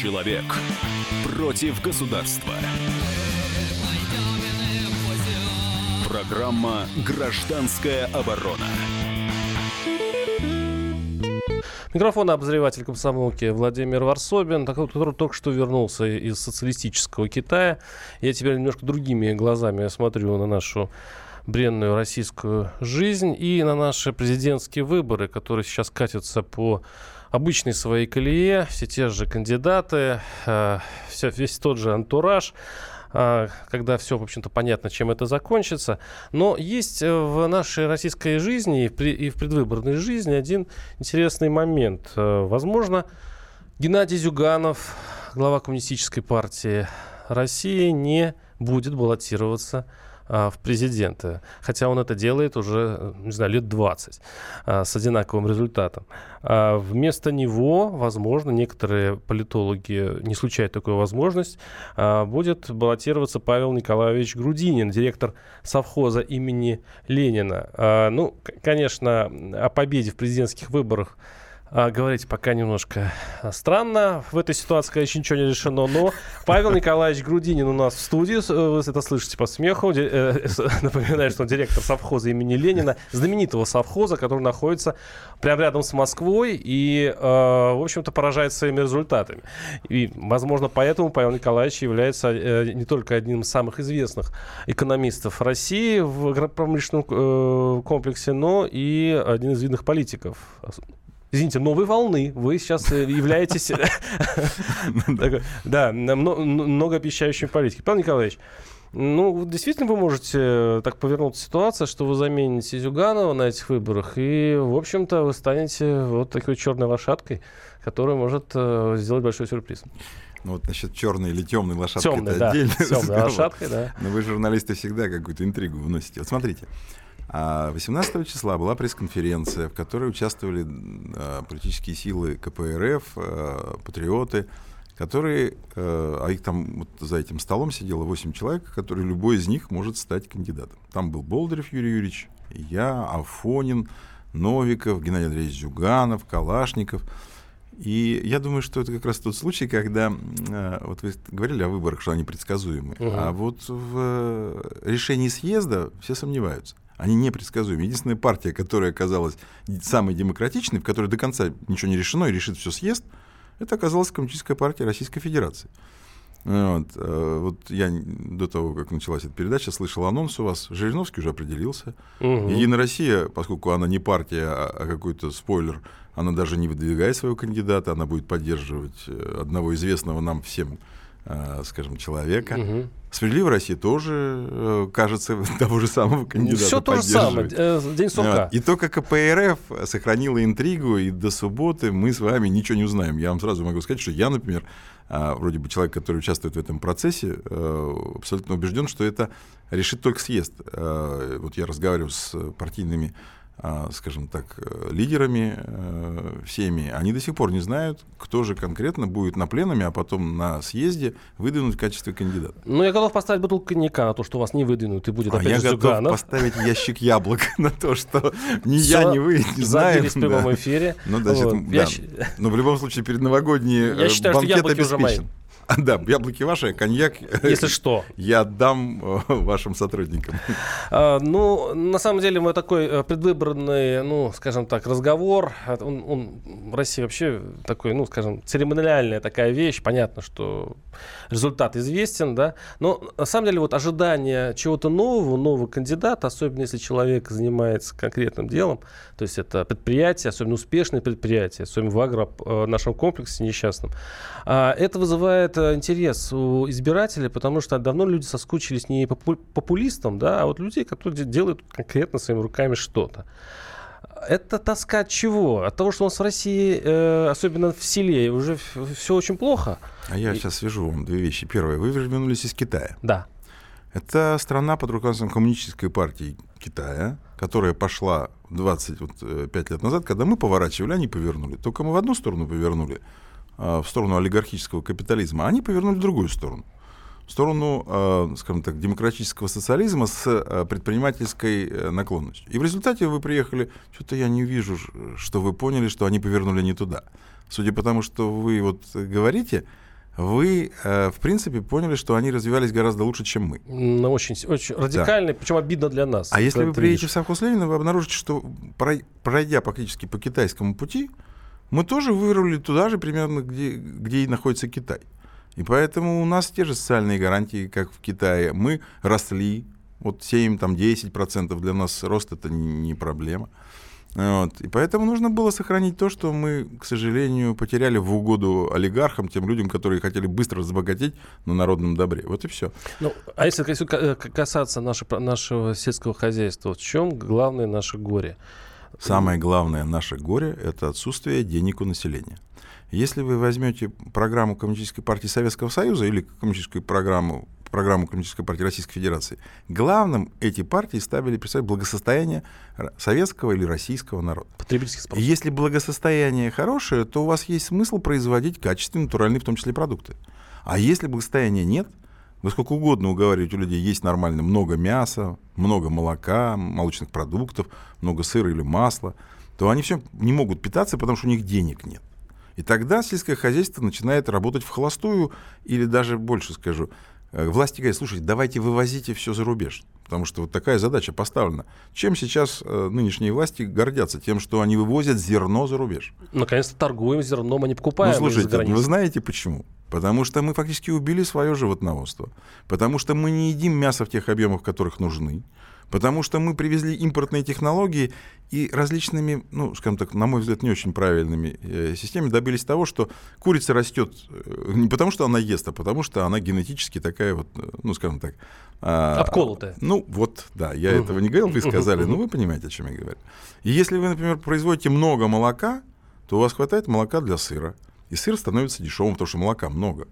Человек против государства. Программа «Гражданская оборона». Микрофон обозреватель комсомолки Владимир Варсобин, который только что вернулся из социалистического Китая. Я теперь немножко другими глазами смотрю на нашу бренную российскую жизнь и на наши президентские выборы, которые сейчас катятся по обычной своей колее, все те же кандидаты, э, все, весь тот же антураж э, когда все, в общем-то, понятно, чем это закончится. Но есть э, в нашей российской жизни и в, и в предвыборной жизни один интересный момент. Возможно, Геннадий Зюганов, глава Коммунистической партии России, не будет баллотироваться в президенты. Хотя он это делает уже, не знаю, лет 20 а, с одинаковым результатом. А вместо него, возможно, некоторые политологи не исключают такую возможность, будет баллотироваться Павел Николаевич Грудинин, директор совхоза имени Ленина. Ну, конечно, о победе в президентских выборах а, говорить пока немножко а, странно. В этой ситуации, конечно, ничего не решено, но Павел Николаевич Грудинин у нас в студии. Вы это слышите по смеху. Э, напоминаю, что он директор совхоза имени Ленина, знаменитого совхоза, который находится прямо рядом с Москвой и, в общем-то, поражает своими результатами. И, возможно, поэтому Павел Николаевич является э, не только одним из самых известных экономистов России в промышленном э, комплексе, но и один из видных политиков извините, новой волны. Вы сейчас э, являетесь да, многообещающим политикой. Павел Николаевич, ну, действительно, вы можете э, так повернуться ситуация, что вы замените Зюганова на этих выборах, и, в общем-то, вы станете вот такой черной лошадкой, которая может э, сделать большой сюрприз. Ну вот насчет черной или темной лошадки темной, это да, отдельно. Темной лошадкой, да. Но вы, журналисты, всегда какую-то интригу выносите. Вот смотрите, 18 а числа была пресс-конференция, в которой участвовали а, политические силы КПРФ, а, патриоты, которые, а их там вот за этим столом сидело 8 человек, которые любой из них может стать кандидатом. Там был Болдырев Юрий Юрьевич, я, Афонин, Новиков, Геннадий Андреевич Зюганов, Калашников. И я думаю, что это как раз тот случай, когда вот вы говорили о выборах, что они предсказуемы, угу. а вот в э, решении съезда все сомневаются они непредсказуемы. Единственная партия, которая оказалась самой демократичной, в которой до конца ничего не решено и решит все съезд, это оказалась Коммунистическая партия Российской Федерации. Вот, э, вот я до того, как началась эта передача, слышал анонс у вас. Жириновский уже определился. Угу. Единая Россия, поскольку она не партия, а, а какой-то спойлер, она даже не выдвигает своего кандидата, она будет поддерживать э, одного известного нам всем Э, скажем, человека. Угу. Справедливая Россия тоже, э, кажется, того же самого кандидата Все то же самое, э, день сурка. Вот. И только КПРФ сохранила интригу, и до субботы мы с вами ничего не узнаем. Я вам сразу могу сказать, что я, например, вроде бы человек, который участвует в этом процессе, абсолютно убежден, что это решит только съезд. Вот я разговариваю с партийными а, скажем так, э, лидерами э, всеми, они до сих пор не знают, кто же конкретно будет на пленуме, а потом на съезде выдвинуть в качестве кандидата. Ну, я готов поставить бутылку коньяка на то, что вас не выдвинут, и будет а опять я готов поставить ящик яблок на то, что ни я, ни вы не знаем. в прямом эфире. Ну, значит, Но в любом случае перед новогодние я считаю, банкет что обеспечен. Уже мои. Да, яблоки ваши, коньяк... Если что. Я отдам э, вашим сотрудникам. А, ну, на самом деле, мы такой э, предвыборный, ну, скажем так, разговор. Он, он в России вообще такой, ну, скажем, церемониальная такая вещь. Понятно, что результат известен, да. Но на самом деле вот ожидание чего-то нового, нового кандидата, особенно если человек занимается конкретным делом, то есть это предприятие, особенно успешное предприятие, особенно в агро э, нашем комплексе несчастном, а, это вызывает интерес у избирателей, потому что давно люди соскучились не популистам, да, а вот людей, которые делают конкретно своими руками что-то. Это тоска от чего? От того, что у нас в России, э, особенно в селе, уже все очень плохо. А я И... сейчас свяжу вам две вещи. Первое, вы вернулись из Китая. Да. Это страна под руководством коммунистической партии Китая, которая пошла 25 э, лет назад, когда мы поворачивали, они повернули. Только мы в одну сторону повернули, в сторону олигархического капитализма, они повернули в другую сторону. В сторону, а, скажем так, демократического социализма с а, предпринимательской э, наклонностью. И в результате вы приехали, что-то я не вижу, что вы поняли, что они повернули не туда. Судя по тому, что вы вот говорите, вы, э, в принципе, поняли, что они развивались гораздо лучше, чем мы. Ну, очень, очень радикально, да. причем обидно для нас. А если вы приедете видишь. в совхоз Ленина, вы обнаружите, что пройдя практически по китайскому пути, мы тоже вырвали туда же примерно, где, где и находится Китай. И поэтому у нас те же социальные гарантии, как в Китае. Мы росли, вот 7, там 10% для нас рост это не проблема. Вот. И поэтому нужно было сохранить то, что мы, к сожалению, потеряли в угоду олигархам, тем людям, которые хотели быстро разбогатеть на народном добре. Вот и все. Ну, а если касаться нашего, нашего сельского хозяйства, в чем главное наше горе? Самое главное наше горе – это отсутствие денег у населения. Если вы возьмете программу Коммунистической партии Советского Союза или коммунистическую программу программу Коммунистической партии Российской Федерации, главным эти партии ставили представить благосостояние советского или российского народа. Потребительский спрос. Если благосостояние хорошее, то у вас есть смысл производить качественные, натуральные, в том числе, продукты. А если благосостояния нет, вы сколько угодно уговариваете у людей есть нормально много мяса, много молока, молочных продуктов, много сыра или масла, то они все не могут питаться, потому что у них денег нет. И тогда сельское хозяйство начинает работать в холостую, или даже больше скажу, Э, власти говорят, слушайте, давайте вывозите все за рубеж. Потому что вот такая задача поставлена. Чем сейчас э, нынешние власти гордятся? Тем, что они вывозят зерно за рубеж. Наконец-то торгуем зерном, а не покупаем. Ну, слушайте, вы знаете почему? Потому что мы фактически убили свое животноводство. Потому что мы не едим мясо в тех объемах, которых нужны. Потому что мы привезли импортные технологии и различными, ну, скажем так, на мой взгляд, не очень правильными э, системами добились того, что курица растет э, не потому, что она ест, а потому, что она генетически такая вот, э, ну, скажем так... Э, Обколотая. Ну, вот, да, я этого не говорил, вы сказали, но вы понимаете, о чем я говорю. И если вы, например, производите много молока, то у вас хватает молока для сыра. И сыр становится дешевым, потому что молока много.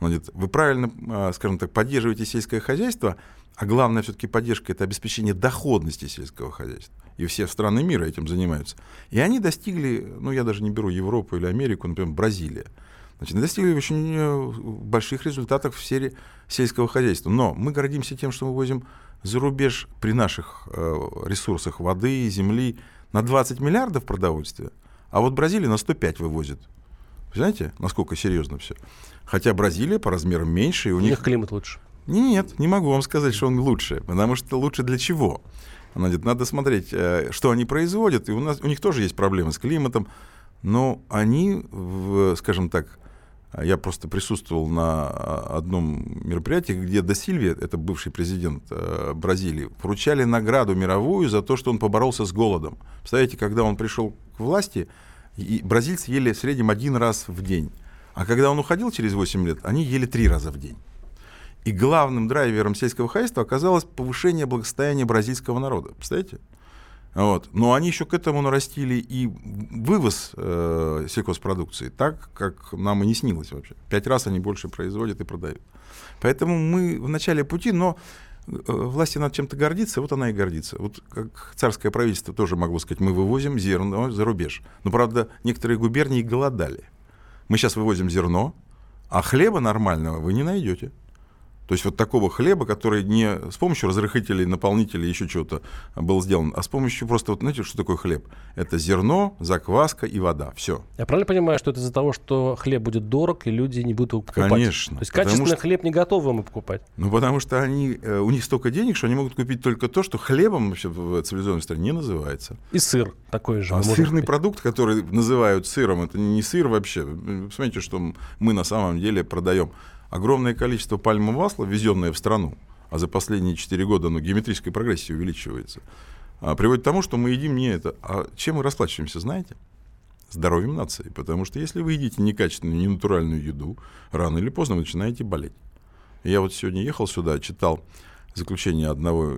Вы правильно, а, скажем так, поддерживаете сельское хозяйство, а главная все-таки поддержка – это обеспечение доходности сельского хозяйства. И все страны мира этим занимаются. И они достигли, ну я даже не беру Европу или Америку, например, Бразилия. Значит, достигли очень э, больших результатов в сфере сельского хозяйства. Но мы гордимся тем, что мы возим за рубеж при наших э, ресурсах воды, земли на 20 миллиардов продовольствия, а вот Бразилия на 105 вывозит. Знаете, насколько серьезно все? Хотя Бразилия по размерам меньше, и у, у них... них климат лучше. Нет, не могу вам сказать, что он лучше, потому что лучше для чего? Надо смотреть, э, что они производят, и у, нас, у них тоже есть проблемы с климатом, но они, скажем так, я просто присутствовал на а, одном мероприятии, где До Сильви, это бывший президент э, Бразилии, вручали награду мировую за то, что он поборолся с голодом. Представляете, когда он пришел к власти, и бразильцы ели в среднем один раз в день. А когда он уходил через 8 лет, они ели три раза в день. И главным драйвером сельского хозяйства оказалось повышение благосостояния бразильского народа. Представляете? Вот. Но они еще к этому нарастили и вывоз э, сельхозпродукции, так, как нам и не снилось вообще. Пять раз они больше производят и продают. Поэтому мы в начале пути, но власти надо чем-то гордиться, вот она и гордится. Вот как царское правительство тоже могло сказать, мы вывозим зерно за рубеж. Но, правда, некоторые губернии голодали. Мы сейчас вывозим зерно, а хлеба нормального вы не найдете. То есть вот такого хлеба, который не с помощью разрыхлителей, наполнителей, еще чего-то был сделан, а с помощью просто, вот знаете, что такое хлеб? Это зерно, закваска и вода. Все. Я правильно понимаю, что это из-за того, что хлеб будет дорог, и люди не будут его покупать? Конечно. То есть качественный что... хлеб не готовы мы покупать? Ну, потому что они, э, у них столько денег, что они могут купить только то, что хлебом вообще в цивилизованной стране не называется. И сыр такой же. А сырный купить. продукт, который называют сыром, это не сыр вообще. Посмотрите, что мы на самом деле продаем огромное количество пальмового масла, ввезенное в страну, а за последние 4 года оно геометрической прогрессии увеличивается, а, приводит к тому, что мы едим не это. А чем мы расплачиваемся, знаете? Здоровьем нации. Потому что если вы едите некачественную, ненатуральную еду, рано или поздно вы начинаете болеть. Я вот сегодня ехал сюда, читал заключение одного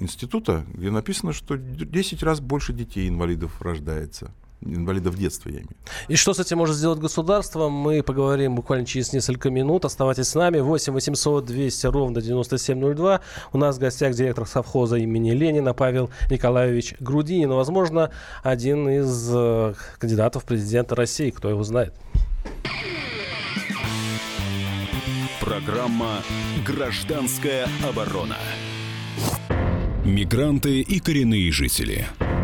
института, где написано, что 10 раз больше детей инвалидов рождается инвалидов детства, я имею. И что с этим может сделать государство, мы поговорим буквально через несколько минут. Оставайтесь с нами. 8 800 200 ровно 9702. У нас в гостях директор совхоза имени Ленина Павел Николаевич Грудинин. Возможно, один из э, кандидатов в президента России. Кто его знает. Программа «Гражданская оборона». Мигранты и коренные жители –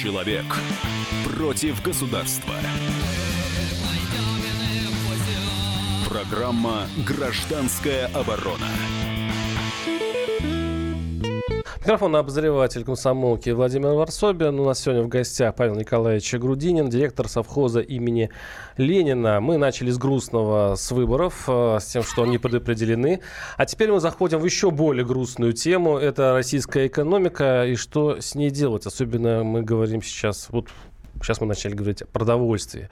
Человек против государства. Программа «Гражданская оборона». Микрофон обозреватель комсомолки Владимир Варсобин. У нас сегодня в гостях Павел Николаевич Грудинин, директор совхоза имени Ленина. Мы начали с грустного, с выборов, э, с тем, что они предопределены. А теперь мы заходим в еще более грустную тему. Это российская экономика и что с ней делать. Особенно мы говорим сейчас, вот сейчас мы начали говорить о продовольствии.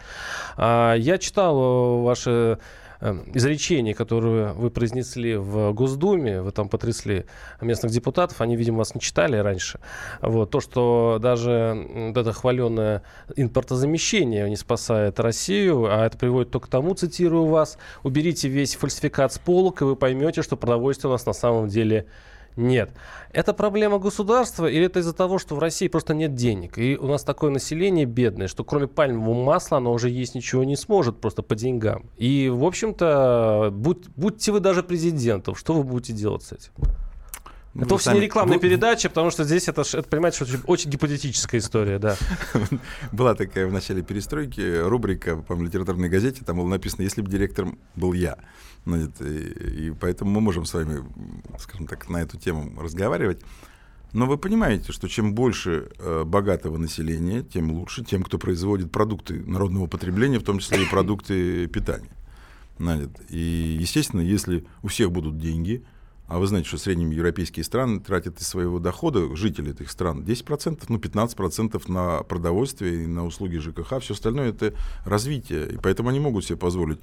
А, я читал ваши Эм, изречений, которые вы произнесли в Госдуме, вы там потрясли местных депутатов, они, видимо, вас не читали раньше. Вот, то, что даже вот это хваленное импортозамещение не спасает Россию, а это приводит только к тому, цитирую вас, уберите весь фальсификат с полок, и вы поймете, что продовольствие у нас на самом деле нет. Это проблема государства или это из-за того, что в России просто нет денег? И у нас такое население бедное, что кроме пальмового масла оно уже есть ничего не сможет просто по деньгам. И, в общем-то, будь, будьте вы даже президентом, что вы будете делать с этим? Ну, это вовсе сами... не рекламная вы... передача, потому что здесь это, это понимаете, что очень, очень гипотетическая история, да. Была такая в начале перестройки рубрика, по литературной газете, там было написано «Если бы директором был я». Ну, и, и поэтому мы можем с вами, скажем так, на эту тему разговаривать. Но вы понимаете, что чем больше э, богатого населения, тем лучше тем, кто производит продукты народного потребления, в том числе и продукты питания. И, естественно, если у всех будут деньги, а вы знаете, что средние европейские страны тратят из своего дохода, жители этих стран, 10%, ну 15% на продовольствие и на услуги ЖКХ, все остальное это развитие. И поэтому они могут себе позволить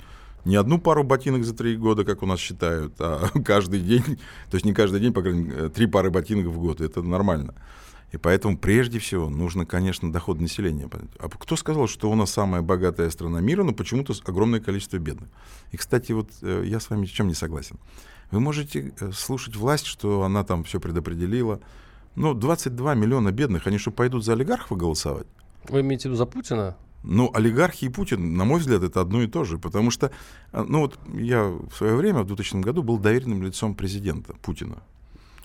не одну пару ботинок за три года, как у нас считают, а каждый день, то есть не каждый день, по крайней мере, три пары ботинок в год, это нормально. И поэтому прежде всего нужно, конечно, доход населения. А кто сказал, что у нас самая богатая страна мира, но почему-то огромное количество бедных? И, кстати, вот э, я с вами в чем не согласен. Вы можете э, слушать власть, что она там все предопределила. Но 22 миллиона бедных, они что, пойдут за олигархов голосовать? Вы имеете в виду за Путина? Ну, олигархи и Путин, на мой взгляд, это одно и то же. Потому что, а, ну вот я в свое время, в 2000 году, был доверенным лицом президента Путина.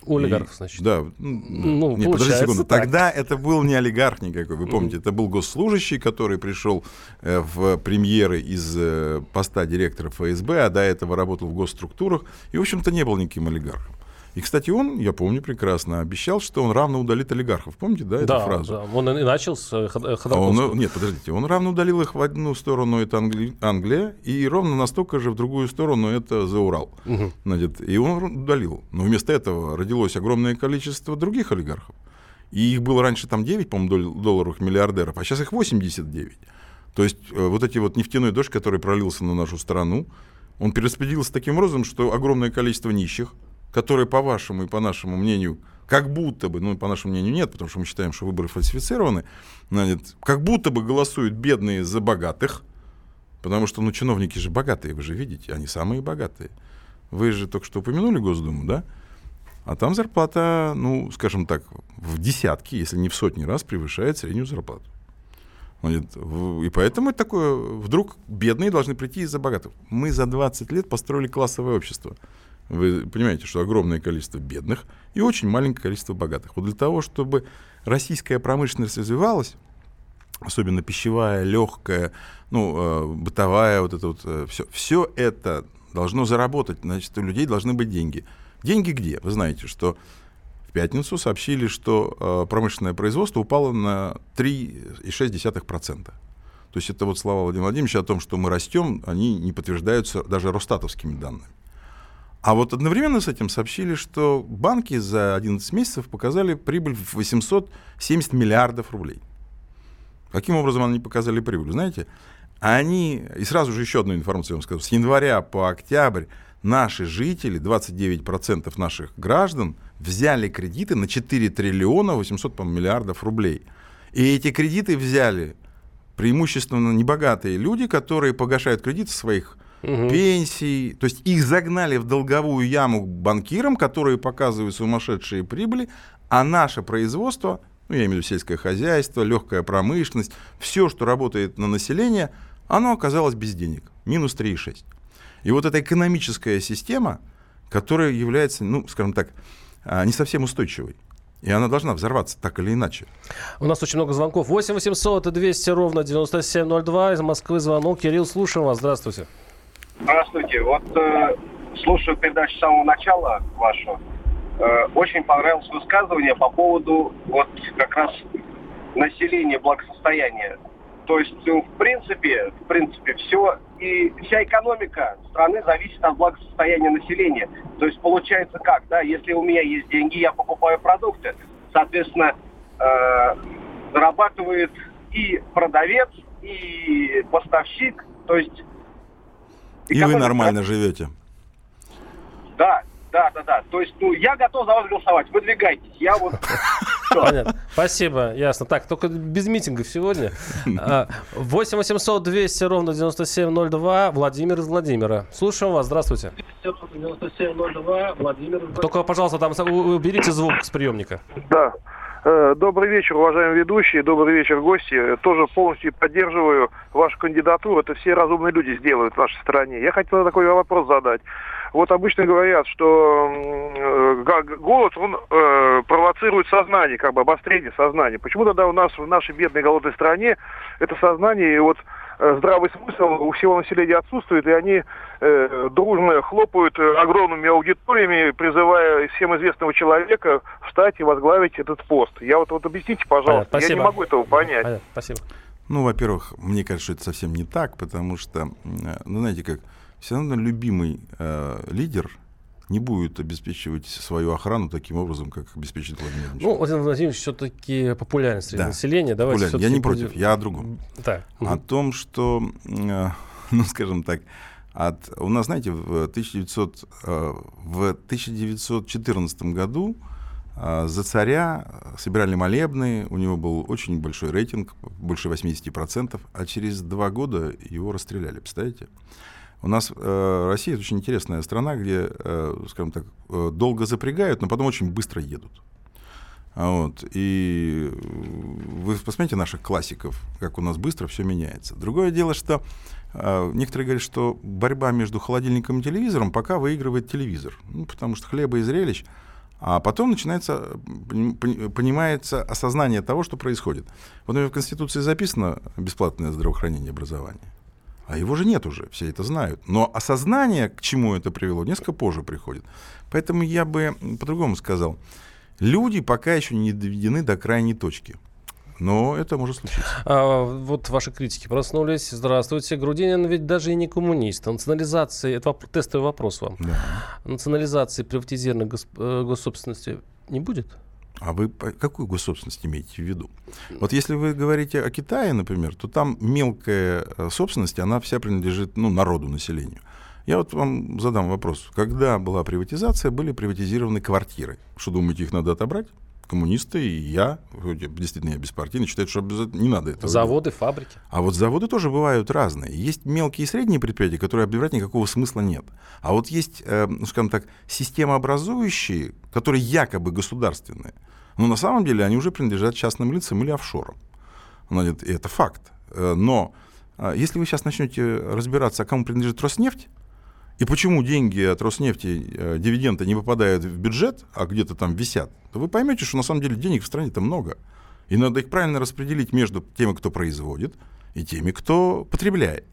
У олигархов, и, значит. Да. Ну, не, подожди секунду. Так. Тогда это был не олигарх никакой. Вы помните, mm-hmm. это был госслужащий, который пришел э, в премьеры из э, поста директора ФСБ, а до этого работал в госструктурах. И, в общем-то, не был никаким олигархом. И, кстати, он, я помню прекрасно, обещал, что он равно удалит олигархов. Помните, да, эту да, фразу? Да, он и начал с э, а он, Нет, подождите, он равно удалил их в одну сторону, это Англи... Англия, и ровно настолько же в другую сторону это за Урал. Угу. Значит, и он удалил. Но вместо этого родилось огромное количество других олигархов. И их было раньше там 9, по-моему, долларовых миллиардеров, а сейчас их 89. То есть э, вот эти вот нефтяной дождь, который пролился на нашу страну, он перераспределился таким образом, что огромное количество нищих – которые, по вашему и по нашему мнению, как будто бы, ну, по нашему мнению, нет, потому что мы считаем, что выборы фальсифицированы, значит, как будто бы голосуют бедные за богатых, потому что, ну, чиновники же богатые, вы же видите, они самые богатые. Вы же только что упомянули Госдуму, да? А там зарплата, ну, скажем так, в десятки, если не в сотни раз превышает среднюю зарплату. И поэтому такое, вдруг бедные должны прийти из-за богатых. Мы за 20 лет построили классовое общество. Вы понимаете, что огромное количество бедных и очень маленькое количество богатых. Вот для того, чтобы российская промышленность развивалась, особенно пищевая, легкая, ну, э, бытовая, вот это вот э, все, все это должно заработать, значит, у людей должны быть деньги. Деньги где? Вы знаете, что в пятницу сообщили, что э, промышленное производство упало на 3,6%. То есть это вот слова Владимира Владимировича о том, что мы растем, они не подтверждаются даже росстатовскими данными. А вот одновременно с этим сообщили, что банки за 11 месяцев показали прибыль в 870 миллиардов рублей. Каким образом они показали прибыль? Знаете, они, и сразу же еще одну информацию я вам скажу, с января по октябрь наши жители, 29% наших граждан, взяли кредиты на 4 триллиона 800 миллиардов рублей. И эти кредиты взяли преимущественно небогатые люди, которые погашают кредиты своих угу. пенсий. То есть их загнали в долговую яму банкирам, которые показывают сумасшедшие прибыли, а наше производство, ну, я имею в виду сельское хозяйство, легкая промышленность, все, что работает на население, оно оказалось без денег. Минус 3,6. И вот эта экономическая система, которая является, ну, скажем так, а, не совсем устойчивой. И она должна взорваться так или иначе. У нас очень много звонков. 8 800 и 200 ровно 9702. Из Москвы звонок. Кирилл, слушаем вас. Здравствуйте. Здравствуйте. Вот э, слушаю передачу с самого начала вашу. Э, очень понравилось высказывание по поводу вот как раз населения, благосостояния. То есть, ну, в принципе, в принципе, все и вся экономика страны зависит от благосостояния населения. То есть получается как, да, если у меня есть деньги, я покупаю продукты, соответственно, э, зарабатывает и продавец, и поставщик, то есть и вы нормально живете. Да, да, да, да. То есть, ну, я готов за вас голосовать. Выдвигайтесь. Я вот... Понятно. Спасибо, ясно. Так, только без митингов сегодня. 8 800 200 ровно 9702. Владимир из Владимира. Слушаем вас. Здравствуйте. 9702. Владимир. Только, пожалуйста, там уберите звук с приемника. Да. Э, добрый вечер, уважаемые ведущие, добрый вечер, гости. Тоже полностью поддерживаю вашу кандидатуру. Это все разумные люди сделают в нашей стране. Я хотел такой вопрос задать. Вот обычно говорят, что э, голод, он э, провоцирует сознание, как бы обострение сознания. Почему тогда у нас в нашей бедной голодной стране это сознание вот Э, здравый смысл у всего населения отсутствует, и они э, дружно хлопают огромными аудиториями, призывая всем известного человека встать и возглавить этот пост. Я вот, вот объясните, пожалуйста, Понятно, я не могу этого понять. Понятно, спасибо. Ну, во-первых, мне кажется, что это совсем не так, потому что, ну, знаете как, все равно любимый э, лидер – не будет обеспечивать свою охрану таким образом, как обеспечит Владимир Владимирович. Ну, Владимир Владимирович все-таки популярен среди да. населения. Давайте популярен. Я не против, я о другом. Да. О том, что, э, ну, скажем так, от, у нас, знаете, в, 1900, э, в 1914 году э, за царя собирали молебны, у него был очень большой рейтинг, больше 80%, а через два года его расстреляли, представляете? У нас э, Россия это очень интересная страна, где, э, скажем так, э, долго запрягают, но потом очень быстро едут. Вот. И вы посмотрите наших классиков, как у нас быстро все меняется. Другое дело, что э, некоторые говорят, что борьба между холодильником и телевизором пока выигрывает телевизор. Ну, потому что хлеба и зрелищ. А потом начинается, понимается осознание того, что происходит. Вот например, в Конституции записано бесплатное здравоохранение и образование. А его же нет уже, все это знают. Но осознание, к чему это привело, несколько позже приходит. Поэтому я бы по-другому сказал. Люди пока еще не доведены до крайней точки. Но это может случиться. А, вот ваши критики проснулись. Здравствуйте. Грудинин ведь даже и не коммунист. Национализации, это воп- тестовый вопрос вам. Да. Национализации приватизированной гос- э, госсобственности не будет? А вы какую госсобственность имеете в виду? Вот если вы говорите о Китае, например, то там мелкая э, собственность, она вся принадлежит ну, народу, населению. Я вот вам задам вопрос. Когда была приватизация, были приватизированы квартиры. Что думаете, их надо отобрать? Коммунисты и я, действительно я беспартийный, считают, что не надо этого. Заводы, делать. фабрики. А вот заводы тоже бывают разные. Есть мелкие и средние предприятия, которые отбирать никакого смысла нет. А вот есть, э, ну, скажем так, системообразующие, которые якобы государственные, но на самом деле они уже принадлежат частным лицам или офшорам. Ну, это факт. Э, но э, если вы сейчас начнете разбираться, а кому принадлежит Роснефть, и почему деньги от Роснефти, э, дивиденды не попадают в бюджет, а где-то там висят, то вы поймете, что на самом деле денег в стране-то много. И надо их правильно распределить между теми, кто производит, и теми, кто потребляет.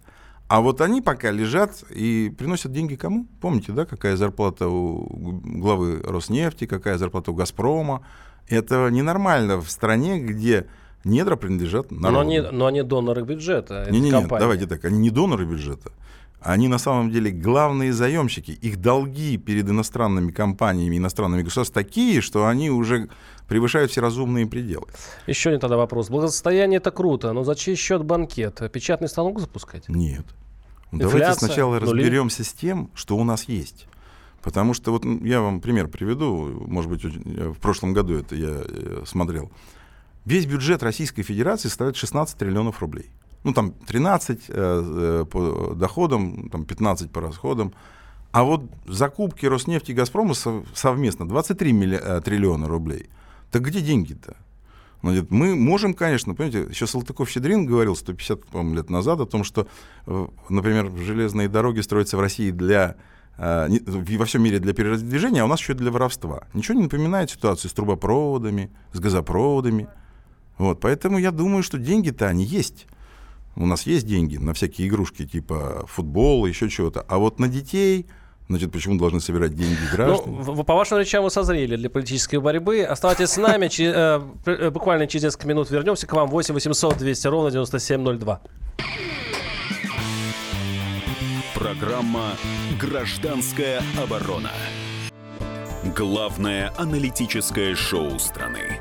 А вот они пока лежат и приносят деньги кому? Помните, да, какая зарплата у главы Роснефти, какая зарплата у Газпрома? Это ненормально в стране, где недра принадлежат народу. Но они, но они доноры бюджета. Не-не-не, давайте так, они не доноры бюджета они на самом деле главные заемщики. Их долги перед иностранными компаниями, иностранными государствами такие, что они уже превышают все разумные пределы. Еще не тогда вопрос. Благосостояние это круто, но за чей счет банкет? Печатный станок запускать? Нет. Инфляция, Давайте сначала нули. разберемся с тем, что у нас есть. Потому что вот я вам пример приведу, может быть, в прошлом году это я э, смотрел. Весь бюджет Российской Федерации составляет 16 триллионов рублей. Ну, там 13 э, э, по доходам, там 15 по расходам. А вот закупки Роснефти и Газпрома совместно 23 милли... Э, триллиона рублей. Так где деньги-то? Мы можем, конечно, понимаете, еще Салтыков-Щедрин говорил 150 лет назад о том, что, э, например, железные дороги строятся в России для во всем мире для передвижения, а у нас еще для воровства. Ничего не напоминает ситуацию с трубопроводами, с газопроводами. Вот, поэтому я думаю, что деньги-то они есть. У нас есть деньги на всякие игрушки типа футбола, еще чего-то. А вот на детей, Значит, почему должны собирать деньги граждан? Ну, по вашим речам вы созрели для политической борьбы. Оставайтесь с нами. Э, э, буквально через несколько минут вернемся к вам. 8 800 200 ровно 9702. Программа «Гражданская оборона». Главное аналитическое шоу страны.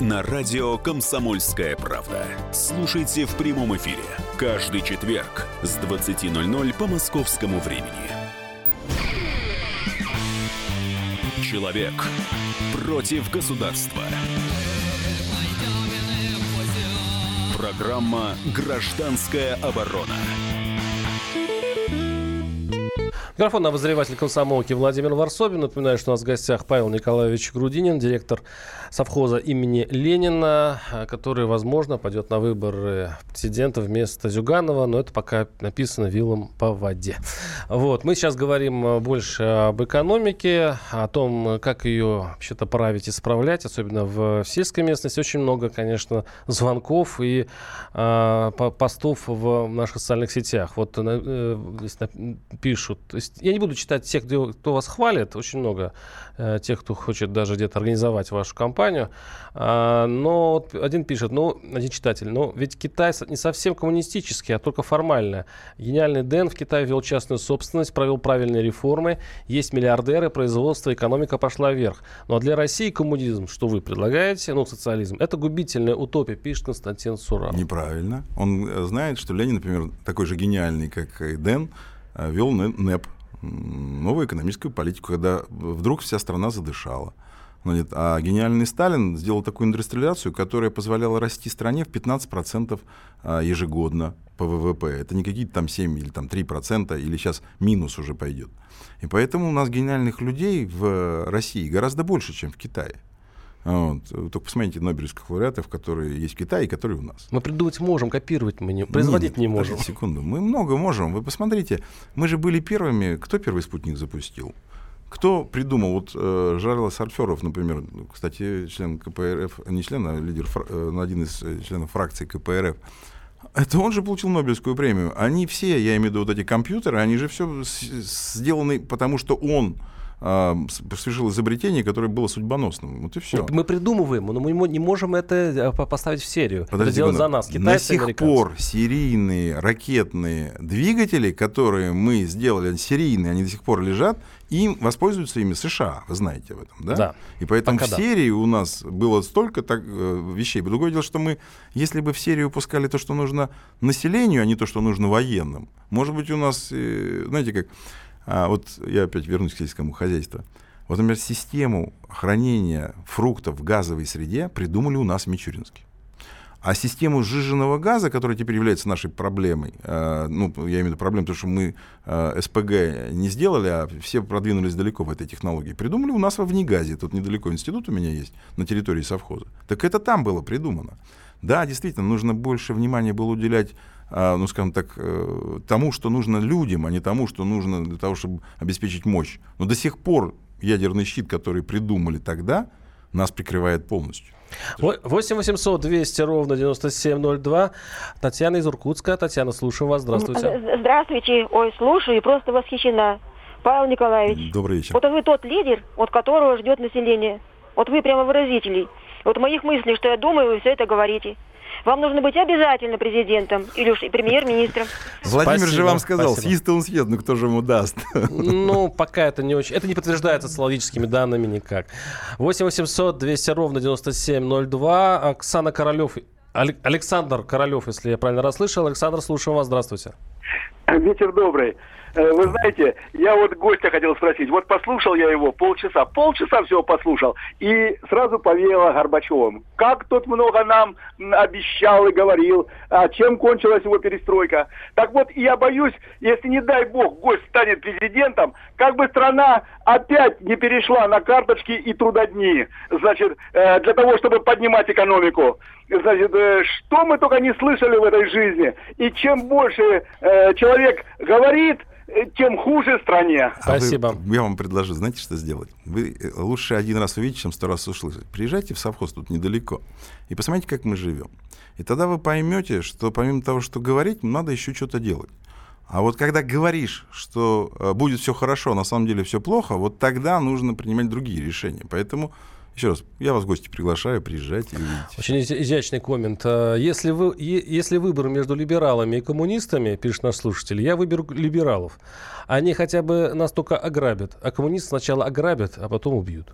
на радио «Комсомольская правда». Слушайте в прямом эфире каждый четверг с 20.00 по московскому времени. Человек против государства. Программа «Гражданская оборона». Микрофон обозреватель комсомолки Владимир Варсобин. Напоминаю, что у нас в гостях Павел Николаевич Грудинин, директор совхоза имени Ленина, который, возможно, пойдет на выборы президента вместо Зюганова, но это пока написано вилом по воде. Вот. Мы сейчас говорим больше об экономике, о том, как ее вообще-то править и справлять, особенно в сельской местности. Очень много, конечно, звонков и э, постов в наших социальных сетях. Вот э, здесь пишут, есть я не буду читать тех, кто, вас хвалит, очень много э, тех, кто хочет даже где-то организовать вашу компанию. А, но один пишет, ну, один читатель, ну, ведь Китай не совсем коммунистический, а только формально. Гениальный Дэн в Китае вел частную собственность, провел правильные реформы, есть миллиардеры, производство, экономика пошла вверх. Ну, а для России коммунизм, что вы предлагаете, ну, социализм, это губительная утопия, пишет Константин Сурал. Неправильно. Он э, знает, что Ленин, например, такой же гениальный, как и Дэн, вел НЭП, новую экономическую политику, когда вдруг вся страна задышала. А гениальный Сталин сделал такую индустриализацию, которая позволяла расти стране в 15% а, ежегодно по ВВП. Это не какие-то там 7 или там 3%, или сейчас минус уже пойдет. И поэтому у нас гениальных людей в России гораздо больше, чем в Китае. Вот. Только посмотрите Нобелевских лауреатов, которые есть в Китае и которые у нас. Мы придумать можем, копировать мы не, производить Нет, не можем. Секунду, мы много можем. Вы посмотрите, мы же были первыми. Кто первый спутник запустил? Кто придумал, вот э, Жарла Сарферов, например, кстати, член КПРФ, не член, а лидер, э, один из э, членов фракции КПРФ, это он же получил Нобелевскую премию. Они все, я имею в виду вот эти компьютеры, они же все сделаны, потому что он э, совершил изобретение, которое было судьбоносным. Вот и все. Мы придумываем, но мы не можем это э, поставить в серию. Подожди, это делать за нас. Китайцы, На сих пор серийные ракетные двигатели, которые мы сделали серийные, они до сих пор лежат, им воспользуются ими США, вы знаете об этом, да? Да. И поэтому Пока в серии да. у нас было столько так, э, вещей. Другое дело, что мы, если бы в серию пускали то, что нужно населению, а не то, что нужно военным, может быть, у нас, э, знаете как, а вот я опять вернусь к сельскому хозяйству. Вот, например, систему хранения фруктов в газовой среде придумали у нас в Мичуринске. А систему сжиженного газа, которая теперь является нашей проблемой, э, ну, я имею в виду проблему, потому что мы э, СПГ не сделали, а все продвинулись далеко в этой технологии, придумали у нас во Внегазе. Тут недалеко институт у меня есть, на территории совхоза. Так это там было придумано. Да, действительно, нужно больше внимания было уделять ну, скажем так, э, тому, что нужно людям, а не тому, что нужно для того, чтобы обеспечить мощь. Но до сих пор ядерный щит, который придумали тогда, нас прикрывает полностью. 8 800 200 ровно 9702. Татьяна из Иркутска. Татьяна, слушаю вас. Здравствуйте. Здравствуйте. Ой, слушаю и просто восхищена. Павел Николаевич. Добрый вечер. Вот вы тот лидер, от которого ждет население. Вот вы прямо выразителей. Вот моих мыслей, что я думаю, вы все это говорите. Вам нужно быть обязательно президентом или уж и премьер-министром. Владимир спасибо, же вам сказал, съест он съест, ну кто же ему даст? Ну, пока это не очень... Это не подтверждается социологическими данными никак. 8 800 200 ровно 9702. Оксана Королев Александр Королев, если я правильно расслышал. Александр, слушаю вас. Здравствуйте. Вечер добрый. Э, вы знаете, я вот гостя хотел спросить. Вот послушал я его полчаса, полчаса всего послушал, и сразу повеяло Горбачевым. Как тот много нам обещал и говорил, а чем кончилась его перестройка. Так вот, я боюсь, если, не дай бог, гость станет президентом, как бы страна опять не перешла на карточки и трудодни, значит, э, для того, чтобы поднимать экономику. Значит, э, что мы только не слышали в этой жизни. И чем больше человек говорит, Э, тем хуже стране. Спасибо. А вы, я вам предложу, знаете, что сделать? Вы э, лучше один раз увидеть, чем сто раз услышать. Приезжайте в совхоз, тут недалеко, и посмотрите, как мы живем. И тогда вы поймете, что помимо того, что говорить, надо еще что-то делать. А вот когда говоришь, что э, будет все хорошо, а на самом деле все плохо, вот тогда нужно принимать другие решения. Поэтому еще раз, я вас в гости приглашаю, приезжайте и увидите. Очень изящный коммент. А, если, вы, если выбор между либералами и коммунистами, пишет наш слушатель, я выберу либералов. Они хотя бы нас только ограбят, а коммунисты сначала ограбят, а потом убьют.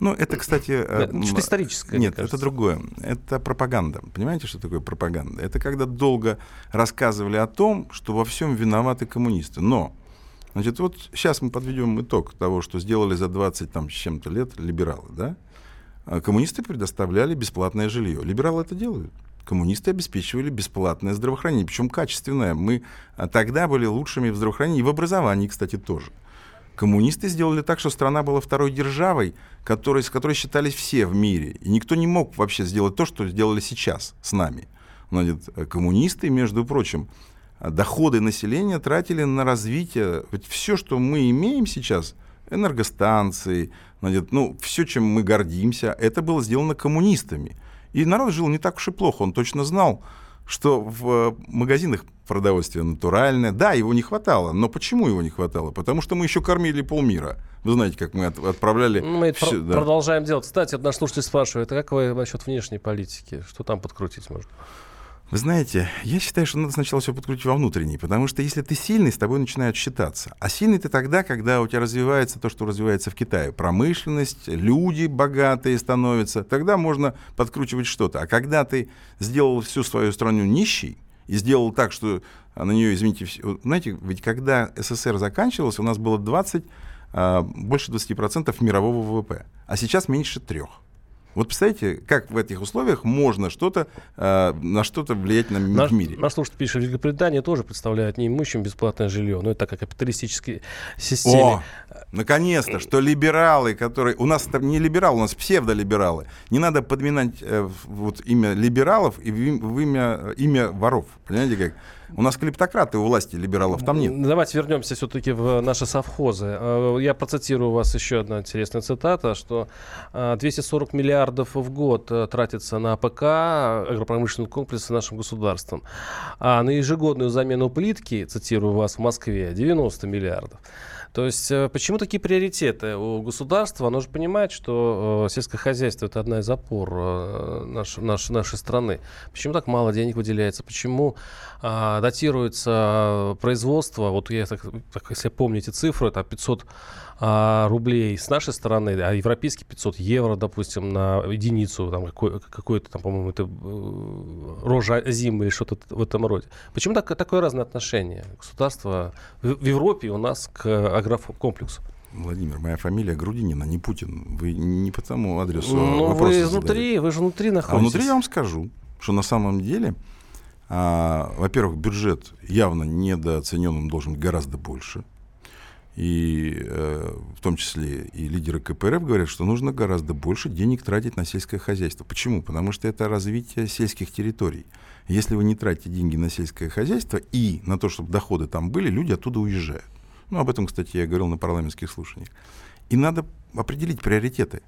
Ну, это, кстати... Э, это что историческое, Нет, это другое. Это пропаганда. Понимаете, что такое пропаганда? Это когда долго рассказывали о том, что во всем виноваты коммунисты. Но Значит, вот сейчас мы подведем итог того, что сделали за 20 там, с чем-то лет либералы, да? А коммунисты предоставляли бесплатное жилье. Либералы это делают. Коммунисты обеспечивали бесплатное здравоохранение, причем качественное. Мы а, тогда были лучшими в здравоохранении и в образовании, кстати, тоже. Коммунисты сделали так, что страна была второй державой, которой, с которой считались все в мире. И никто не мог вообще сделать то, что сделали сейчас с нами. Значит, коммунисты, между прочим, доходы населения тратили на развитие. Ведь все, что мы имеем сейчас, энергостанции, ну, все, чем мы гордимся, это было сделано коммунистами. И народ жил не так уж и плохо, он точно знал, что в магазинах продовольствие натуральное. Да, его не хватало, но почему его не хватало? Потому что мы еще кормили полмира. Вы знаете, как мы отправляли... Ну, мы все, про- да. продолжаем делать. Кстати, вот наш слушатель спрашивает, а как вы насчет внешней политики? Что там подкрутить можно? Вы знаете, я считаю, что надо сначала все подкрутить во внутренний, потому что если ты сильный, с тобой начинают считаться. А сильный ты тогда, когда у тебя развивается то, что развивается в Китае. Промышленность, люди богатые становятся, тогда можно подкручивать что-то. А когда ты сделал всю свою страну нищей, и сделал так, что на нее, извините, все... знаете, ведь когда СССР заканчивался, у нас было 20, а, больше 20% мирового ВВП, а сейчас меньше трех. Вот представляете, как в этих условиях можно что-то, э, на что-то влиять на, наш, в мире. Наш слушатель пишет, Великобритания тоже представляет неимущим бесплатное жилье. Но это как капиталистической системе. О, наконец-то, что либералы, которые... У нас не либералы, у нас псевдолибералы. Не надо подминать э, вот имя либералов и в, в имя, имя воров. Понимаете как? У нас клептократы у власти либералов там нет. Давайте вернемся все-таки в наши совхозы. Э, я процитирую у вас еще одна интересная цитата, что 240 э, миллиардов в год э, тратится на АПК, агропромышленный комплекс нашим государством. А на ежегодную замену плитки, цитирую вас, в Москве 90 миллиардов. То есть э, почему такие приоритеты у государства? Оно же понимает, что э, сельское хозяйство это одна из опор э, наш, наш, нашей страны. Почему так мало денег выделяется? Почему а, датируется производство? Вот я, так, так, если помните цифры, это 500 а, рублей с нашей стороны, а европейский 500 евро, допустим, на единицу, там какой, какой-то там, по-моему, это э, рожа зимы или что-то в этом роде. Почему так, такое разное отношение государства в, в Европе у нас к агрокомплексу? Владимир, моя фамилия Грудинина, не Путин. Вы не по тому адресу Ну, вы изнутри, вы же внутри находитесь. А внутри я вам скажу, что на самом деле, а, во-первых, бюджет явно недооценен, он должен быть гораздо больше и э, в том числе и лидеры КПРФ говорят, что нужно гораздо больше денег тратить на сельское хозяйство. Почему? Потому что это развитие сельских территорий. Если вы не тратите деньги на сельское хозяйство и на то, чтобы доходы там были, люди оттуда уезжают. Ну, об этом, кстати, я говорил на парламентских слушаниях. И надо определить приоритеты.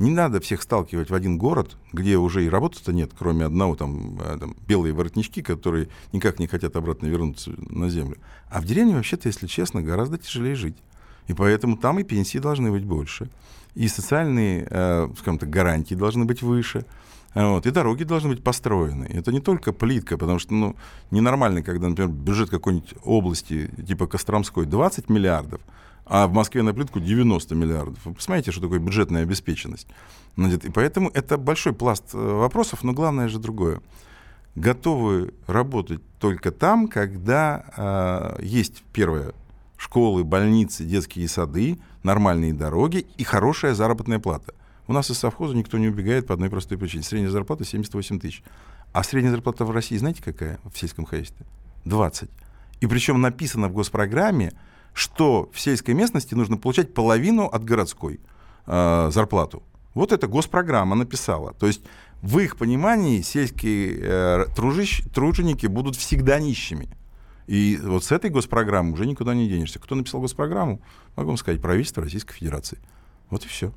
Не надо всех сталкивать в один город, где уже и работы-то нет, кроме одного там, э, там белые воротнички, которые никак не хотят обратно вернуться на землю. А в деревне вообще-то, если честно, гораздо тяжелее жить. И поэтому там и пенсии должны быть больше, и социальные, э, скажем так, гарантии должны быть выше. Вот, и дороги должны быть построены. Это не только плитка, потому что ну, ненормально, когда, например, бюджет какой-нибудь области, типа Костромской, 20 миллиардов, а в Москве на плитку 90 миллиардов. Вы посмотрите, что такое бюджетная обеспеченность. И поэтому это большой пласт э, вопросов, но главное же другое. Готовы работать только там, когда э, есть, первое, школы, больницы, детские сады, нормальные дороги и хорошая заработная плата. У нас из совхоза никто не убегает по одной простой причине. Средняя зарплата 78 тысяч. А средняя зарплата в России, знаете, какая в сельском хозяйстве? 20. И причем написано в госпрограмме, что в сельской местности нужно получать половину от городской э, зарплату. Вот эта госпрограмма написала. То есть в их понимании сельские э, тружищ, труженики будут всегда нищими. И вот с этой госпрограммы уже никуда не денешься. Кто написал госпрограмму? Могу вам сказать, правительство Российской Федерации. Вот и все.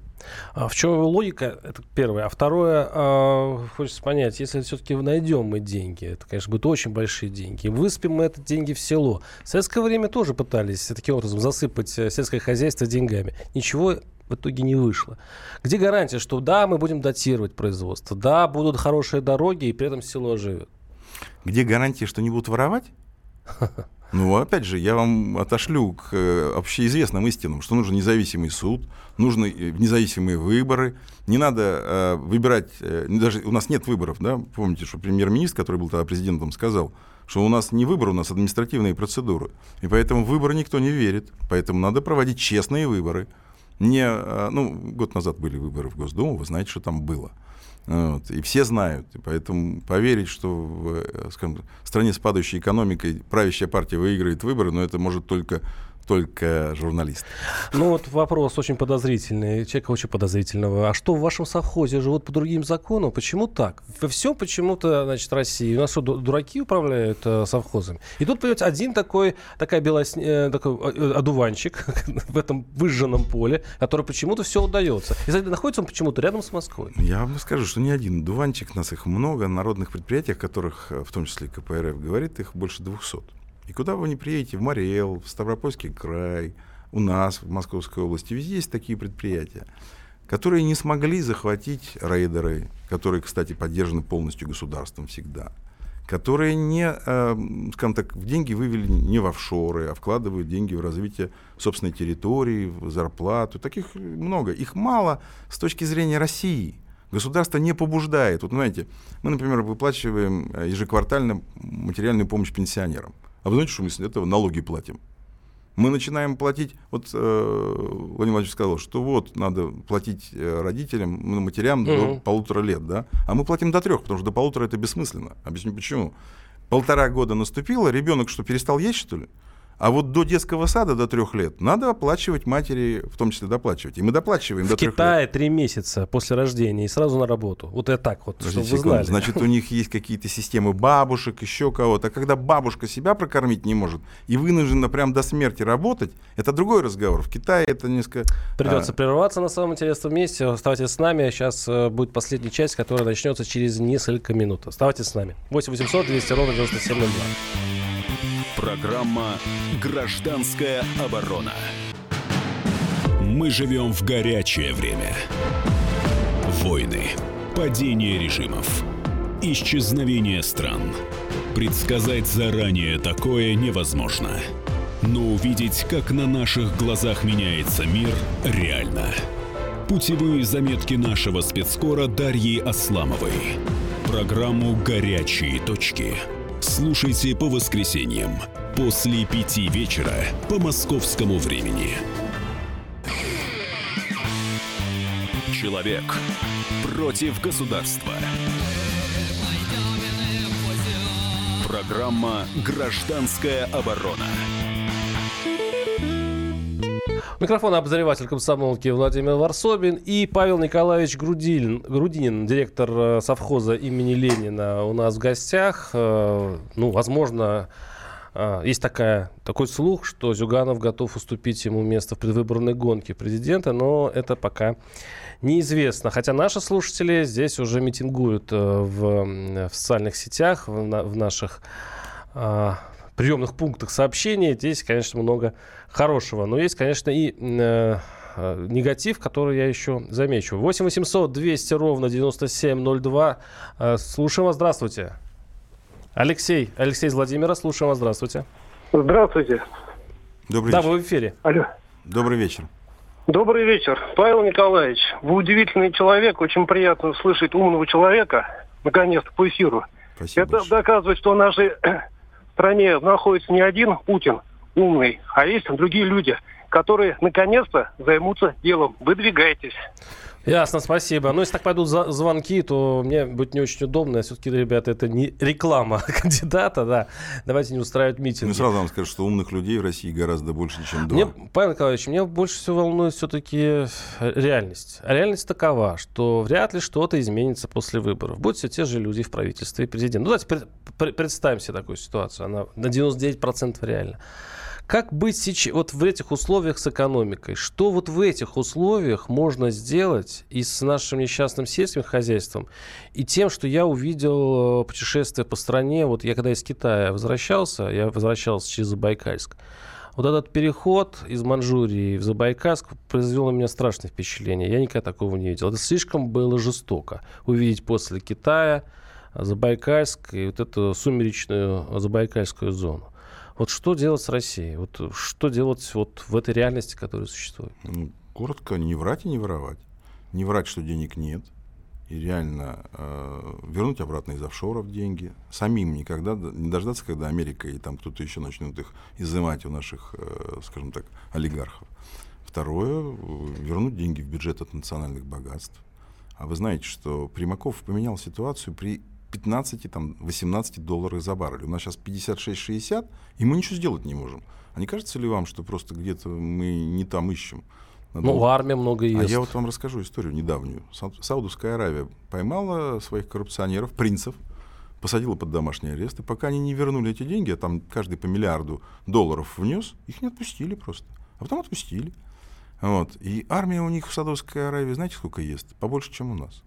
А в чем логика? Это первое. А второе, э, хочется понять, если все-таки найдем мы деньги, это, конечно, будут очень большие деньги, выспим мы это деньги в село. В советское время тоже пытались таким образом засыпать э, сельское хозяйство деньгами. Ничего в итоге не вышло. Где гарантия, что да, мы будем датировать производство, да, будут хорошие дороги, и при этом село живет? Где гарантия, что не будут воровать? Ну, опять же, я вам отошлю к э, общеизвестным истинам, что нужен независимый суд, нужны э, независимые выборы, не надо э, выбирать, э, даже у нас нет выборов, да, помните, что премьер-министр, который был тогда президентом, сказал, что у нас не выбор, у нас административные процедуры, и поэтому в выборы никто не верит, поэтому надо проводить честные выборы. Не, э, ну, год назад были выборы в Госдуму, вы знаете, что там было. Вот, и все знают. И поэтому поверить, что в э, скажем, стране с падающей экономикой правящая партия выиграет выборы, но это может только только журналист. Ну вот вопрос очень подозрительный, человека очень подозрительного. А что в вашем совхозе живут по другим законам? Почему так? Во всем почему-то, значит, России. У нас что, дураки управляют э, совхозами? И тут, понимаете, один такой, такая белос... э, такой э, одуванчик в этом выжженном поле, который почему-то все удается. И находится он почему-то рядом с Москвой. Я вам скажу, что не один одуванчик, нас их много, народных предприятиях, которых, э, в том числе КПРФ говорит, их больше 200. И куда вы не приедете, в Мариэл, в Ставропольский край, у нас, в Московской области, везде есть такие предприятия, которые не смогли захватить рейдеры, которые, кстати, поддержаны полностью государством всегда, которые не, э, скажем так, в деньги вывели не в офшоры, а вкладывают деньги в развитие собственной территории, в зарплату. Таких много. Их мало с точки зрения России. Государство не побуждает. Вот, знаете, мы, например, выплачиваем э, ежеквартально материальную помощь пенсионерам. А вы знаете, что мы с этого налоги платим? Мы начинаем платить, вот э, Владимир Владимирович сказал, что вот надо платить э, родителям, матерям mm-hmm. до полутора лет, да, а мы платим до трех, потому что до полутора это бессмысленно. Объясню почему. Полтора года наступило, ребенок что, перестал есть, что ли? А вот до детского сада, до трех лет, надо оплачивать матери, в том числе доплачивать. И мы доплачиваем в до трех Китае три месяца после рождения и сразу на работу. Вот это так вот, чтобы вы знали. Значит, у них есть какие-то системы бабушек, еще кого-то. А когда бабушка себя прокормить не может и вынуждена прям до смерти работать, это другой разговор. В Китае это несколько... Придется а... прерваться на самом интересном месте. Оставайтесь с нами. Сейчас э, будет последняя часть, которая начнется через несколько минут. Оставайтесь с нами. 8 800 200 ровно 9702. Программа «Гражданская оборона». Мы живем в горячее время. Войны, падение режимов, исчезновение стран. Предсказать заранее такое невозможно. Но увидеть, как на наших глазах меняется мир, реально. Путевые заметки нашего спецкора Дарьи Асламовой. Программу «Горячие точки» слушайте по воскресеньям после пяти вечера по московскому времени. Человек против государства. Программа «Гражданская оборона». Микрофон обозреватель комсомолки Владимир Варсобин и Павел Николаевич Грудин, Грудинин, директор э, совхоза имени Ленина у нас в гостях. Э, ну, возможно, э, есть такая, такой слух, что Зюганов готов уступить ему место в предвыборной гонке президента, но это пока неизвестно. Хотя наши слушатели здесь уже митингуют в, в социальных сетях, в, в наших приемных пунктах сообщений. Здесь, конечно, много хорошего. Но есть, конечно, и э, э, негатив, который я еще замечу. 8 800 200 ровно 9702. Э, слушаем вас, здравствуйте. Алексей, Алексей из Владимира, слушаем вас, здравствуйте. Здравствуйте. Добрый да, вечер. вы в эфире. Алло. Добрый вечер. Добрый вечер. Павел Николаевич, вы удивительный человек. Очень приятно услышать умного человека, наконец-то, по эфиру. Спасибо Это большое. доказывает, что в нашей стране находится не один Путин умный, а есть другие люди, которые наконец-то займутся делом. Выдвигайтесь. Ясно, спасибо. Но если так пойдут за звонки, то мне будет не очень удобно. Все-таки, ребята, это не реклама кандидата, да. Давайте не устраивать митинги. Ну, сразу вам скажу, что умных людей в России гораздо больше, чем два. Мне, Павел Николаевич, меня больше всего волнует все-таки реальность. А реальность такова, что вряд ли что-то изменится после выборов. Будут все те же люди в правительстве и президент. Ну, давайте представим себе такую ситуацию. Она на 99% реальна. Как быть сейчас, вот в этих условиях с экономикой? Что вот в этих условиях можно сделать и с нашим несчастным сельским хозяйством, и тем, что я увидел э, путешествие по стране, вот я когда из Китая возвращался, я возвращался через Забайкальск, вот этот переход из Манчжурии в Забайкальск произвел на меня страшное впечатление. Я никогда такого не видел. Это слишком было жестоко. Увидеть после Китая Забайкальск и вот эту сумеречную Забайкальскую зону. Вот что делать с Россией? Вот что делать вот в этой реальности, которая существует? Ну, коротко, не врать и не воровать. Не врать, что денег нет, и реально э, вернуть обратно из офшоров деньги. Самим никогда не дождаться, когда Америка и там кто-то еще начнут их изымать у наших, э, скажем так, олигархов. Второе, вернуть деньги в бюджет от национальных богатств. А вы знаете, что Примаков поменял ситуацию при 15, там, 18 долларов за баррель. У нас сейчас 56-60, и мы ничего сделать не можем. А не кажется ли вам, что просто где-то мы не там ищем? Надо... Ну, в армии много есть. А я вот вам расскажу историю недавнюю. Саудовская Аравия поймала своих коррупционеров, принцев, посадила под домашний арест, и пока они не вернули эти деньги, а там каждый по миллиарду долларов внес, их не отпустили просто. А потом отпустили. Вот. И армия у них в Саудовской Аравии, знаете, сколько ест? Побольше, чем у нас.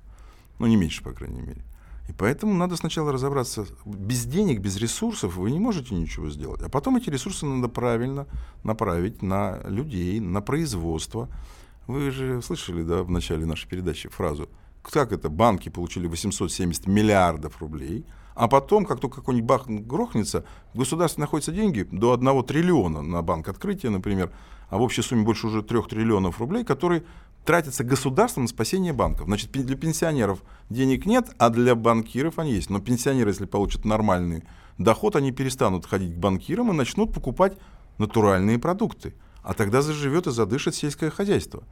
Ну, не меньше, по крайней мере. И поэтому надо сначала разобраться, без денег, без ресурсов вы не можете ничего сделать. А потом эти ресурсы надо правильно направить на людей, на производство. Вы же слышали да, в начале нашей передачи фразу, как это, банки получили 870 миллиардов рублей, а потом, как только какой-нибудь бах грохнется, в государстве находятся деньги до 1 триллиона на банк открытия, например, а в общей сумме больше уже 3 триллионов рублей, которые тратятся государством на спасение банков. Значит, для пенсионеров денег нет, а для банкиров они есть. Но пенсионеры, если получат нормальный доход, они перестанут ходить к банкирам и начнут покупать натуральные продукты. А тогда заживет и задышит сельское хозяйство.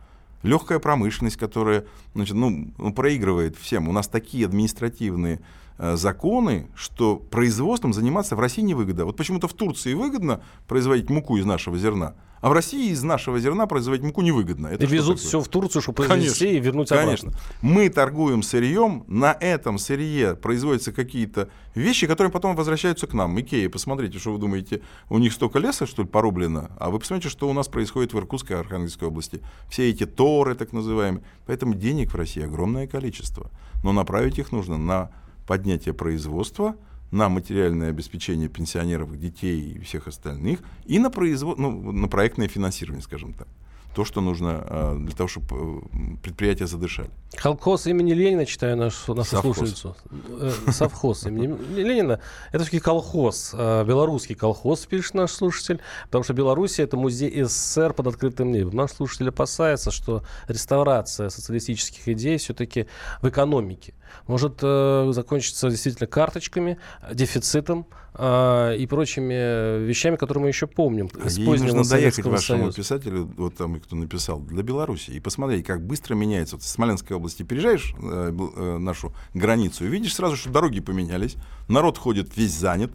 Легкая промышленность, которая значит, ну, ну проигрывает всем. У нас такие административные э, законы, что производством заниматься в России невыгодно. Вот почему-то в Турции выгодно производить муку из нашего зерна, а в России из нашего зерна производить муку невыгодно. Это и везут такое? все в Турцию, чтобы произвести и вернуть обратно. Конечно. Мы торгуем сырьем, на этом сырье производятся какие-то вещи, которые потом возвращаются к нам. Икея, посмотрите, что вы думаете, у них столько леса, что ли, порублено? А вы посмотрите, что у нас происходит в Иркутской и Архангельской области. Все эти торы, так называемые. Поэтому денег в России огромное количество. Но направить их нужно на поднятие производства – на материальное обеспечение пенсионеров, детей и всех остальных, и на, производ... ну, на проектное финансирование, скажем так то, что нужно а, для того, чтобы предприятия задышали. Колхоз имени Ленина, читаю нашу, нашу Совхоз. слушательницу. Э, совхоз имени Ленина. Это все-таки колхоз. А, белорусский колхоз, пишет наш слушатель. Потому что Беларусь это музей СССР под открытым небом. Наш слушатель опасается, что реставрация социалистических идей все-таки в экономике может э, закончиться действительно карточками, дефицитом, а, и прочими вещами, которые мы еще помним. А ей нужно доехать вашему Союза. писателю, вот там, кто написал, для Беларуси, и посмотреть, как быстро меняется. Вот в Смоленской области переезжаешь э, э, нашу границу и видишь сразу, что дороги поменялись, народ ходит весь занят,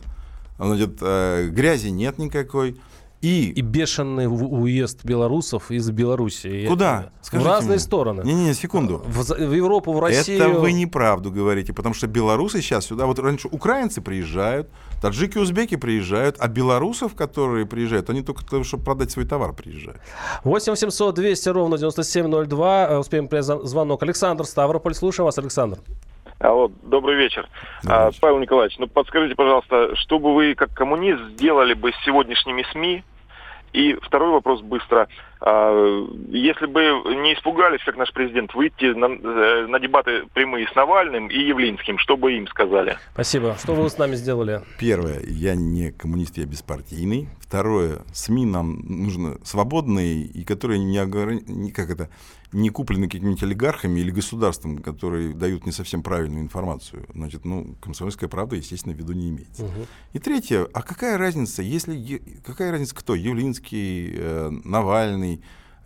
значит, э, грязи нет никакой, и, и бешеный уезд белорусов из Белоруссии. Куда? Скажите в разные мне. стороны. Не-не, секунду. В, в Европу, в Россию. Это вы неправду говорите, потому что белорусы сейчас сюда, вот раньше украинцы приезжают, таджики, узбеки приезжают, а белорусов, которые приезжают, они только для того, чтобы продать свой товар приезжают. 8 800 200 ровно 9702. Э, успеем принять звонок. Александр Ставрополь. Слушаем вас, Александр. Алло, добрый вечер. Добрый вечер. А, Павел Николаевич, ну подскажите, пожалуйста, что бы вы как коммунист сделали бы с сегодняшними СМИ, и второй вопрос быстро. А, если бы не испугались, как наш президент, выйти на, э, на дебаты прямые с Навальным и Явлинским, что бы им сказали? Спасибо. Что вы с нами сделали? Первое, я не коммунист, я беспартийный. Второе, СМИ нам нужны свободные и которые не, не как это не куплены какими-нибудь олигархами или государством, которые дают не совсем правильную информацию. Значит, ну, комсомольская правда, естественно, в виду не имеется. Угу. И третье, а какая разница, если какая разница кто? Явлинский, э, Навальный.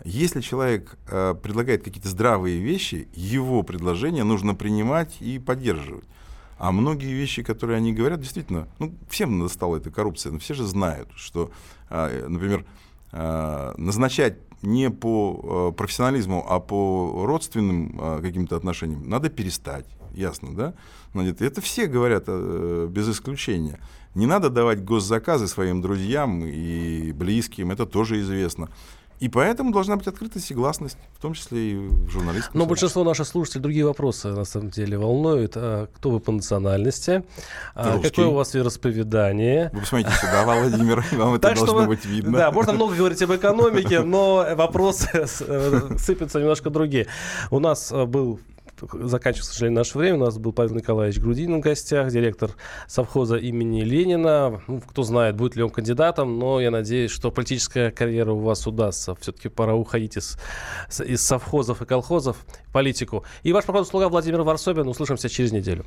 Если человек э, предлагает какие-то здравые вещи, его предложение нужно принимать и поддерживать. А многие вещи, которые они говорят, действительно, ну, всем достала эта коррупция, но все же знают, что, э, например, э, назначать не по э, профессионализму, а по родственным э, каким-то отношениям, надо перестать. Ясно, да? Значит, это все говорят э, без исключения. Не надо давать госзаказы своим друзьям и близким, это тоже известно. И поэтому должна быть открытость и гласность, в том числе и в журналистском. Но большинство наших слушателей другие вопросы на самом деле волнуют. А кто вы по национальности? А какое у вас вероисповедание? Вы посмотрите сюда, Владимир, вам это должно быть видно. Да, можно много говорить об экономике, но вопросы э, сыпятся немножко другие. У нас э, был заканчивается, к сожалению, наше время. У нас был Павел Николаевич Грудинин в гостях, директор совхоза имени Ленина. Ну, кто знает, будет ли он кандидатом, но я надеюсь, что политическая карьера у вас удастся. Все-таки пора уходить из, из совхозов и колхозов в политику. И ваш покорный слуга Владимир Варсобин. Услышимся через неделю.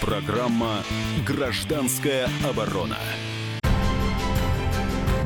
Программа «Гражданская оборона».